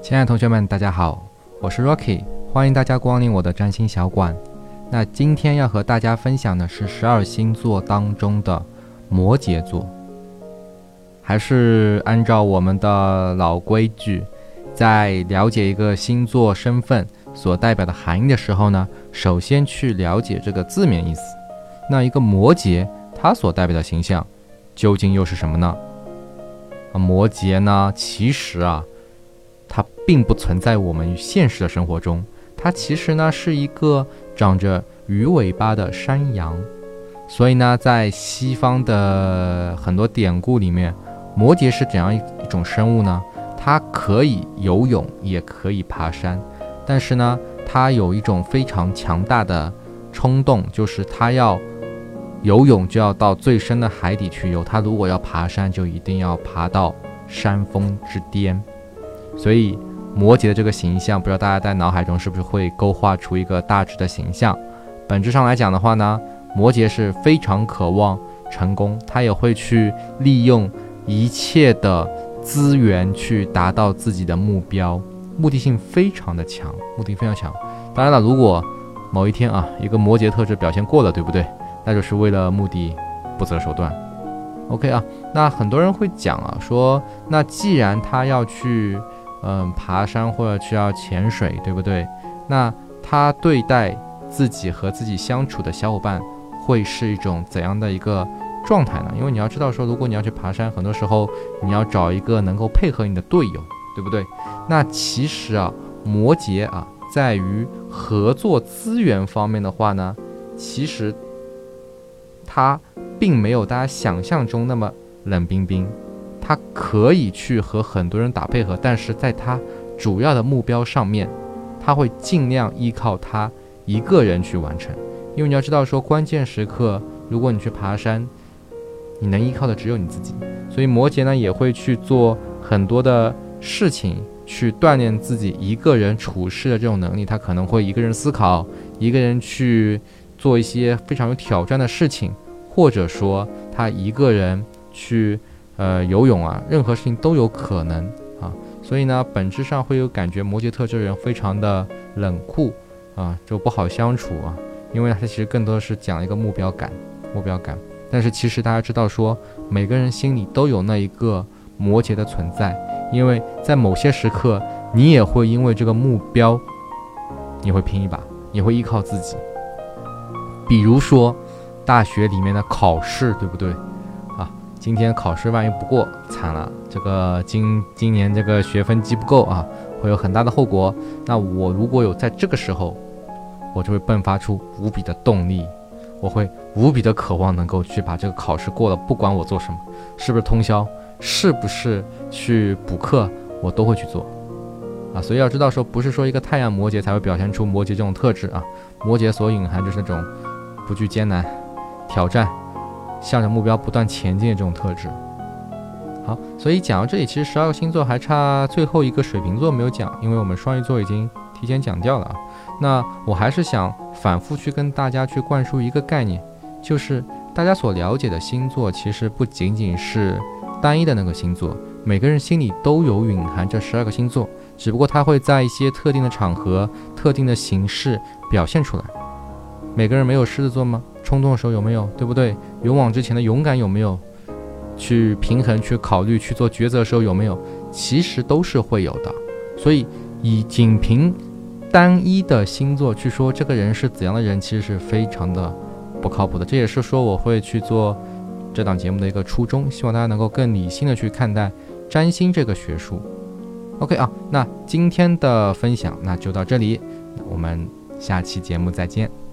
亲爱的同学们，大家好，我是 Rocky，欢迎大家光临我的占星小馆。那今天要和大家分享的是十二星座当中的摩羯座。还是按照我们的老规矩，在了解一个星座身份所代表的含义的时候呢，首先去了解这个字面意思。那一个摩羯，它所代表的形象究竟又是什么呢？啊，摩羯呢，其实啊。并不存在我们现实的生活中，它其实呢是一个长着鱼尾巴的山羊，所以呢，在西方的很多典故里面，摩羯是怎样一种生物呢？它可以游泳，也可以爬山，但是呢，它有一种非常强大的冲动，就是它要游泳就要到最深的海底去游，它如果要爬山，就一定要爬到山峰之巅。所以，摩羯的这个形象，不知道大家在脑海中是不是会勾画出一个大致的形象？本质上来讲的话呢，摩羯是非常渴望成功，他也会去利用一切的资源去达到自己的目标，目的性非常的强，目的非常强。当然了，如果某一天啊，一个摩羯特质表现过了，对不对？那就是为了目的不择手段。OK 啊，那很多人会讲啊，说那既然他要去。嗯，爬山或者需要潜水，对不对？那他对待自己和自己相处的小伙伴，会是一种怎样的一个状态呢？因为你要知道，说如果你要去爬山，很多时候你要找一个能够配合你的队友，对不对？那其实啊，摩羯啊，在于合作资源方面的话呢，其实他并没有大家想象中那么冷冰冰。他可以去和很多人打配合，但是在他主要的目标上面，他会尽量依靠他一个人去完成。因为你要知道，说关键时刻，如果你去爬山，你能依靠的只有你自己。所以摩羯呢，也会去做很多的事情，去锻炼自己一个人处事的这种能力。他可能会一个人思考，一个人去做一些非常有挑战的事情，或者说他一个人去。呃，游泳啊，任何事情都有可能啊，所以呢，本质上会有感觉摩羯特质人非常的冷酷啊，就不好相处啊，因为他其实更多的是讲一个目标感，目标感。但是其实大家知道说，每个人心里都有那一个摩羯的存在，因为在某些时刻，你也会因为这个目标，你会拼一把，你会依靠自己。比如说，大学里面的考试，对不对？今天考试万一不过，惨了！这个今今年这个学分积不够啊，会有很大的后果。那我如果有在这个时候，我就会迸发出无比的动力，我会无比的渴望能够去把这个考试过了，不管我做什么，是不是通宵，是不是去补课，我都会去做啊！所以要知道说，不是说一个太阳摩羯才会表现出摩羯这种特质啊，摩羯所隐含就是那种不惧艰难挑战。向着目标不断前进的这种特质。好，所以讲到这里，其实十二个星座还差最后一个水瓶座没有讲，因为我们双鱼座已经提前讲掉了啊。那我还是想反复去跟大家去灌输一个概念，就是大家所了解的星座其实不仅仅是单一的那个星座，每个人心里都有蕴含着十二个星座，只不过它会在一些特定的场合、特定的形式表现出来。每个人没有狮子座吗？冲动的时候有没有？对不对？勇往直前的勇敢有没有？去平衡、去考虑、去做抉择的时候有没有？其实都是会有的。所以以仅凭单一的星座去说这个人是怎样的人，其实是非常的不靠谱的。这也是说我会去做这档节目的一个初衷，希望大家能够更理性的去看待占星这个学术。OK 啊，那今天的分享那就到这里，我们下期节目再见。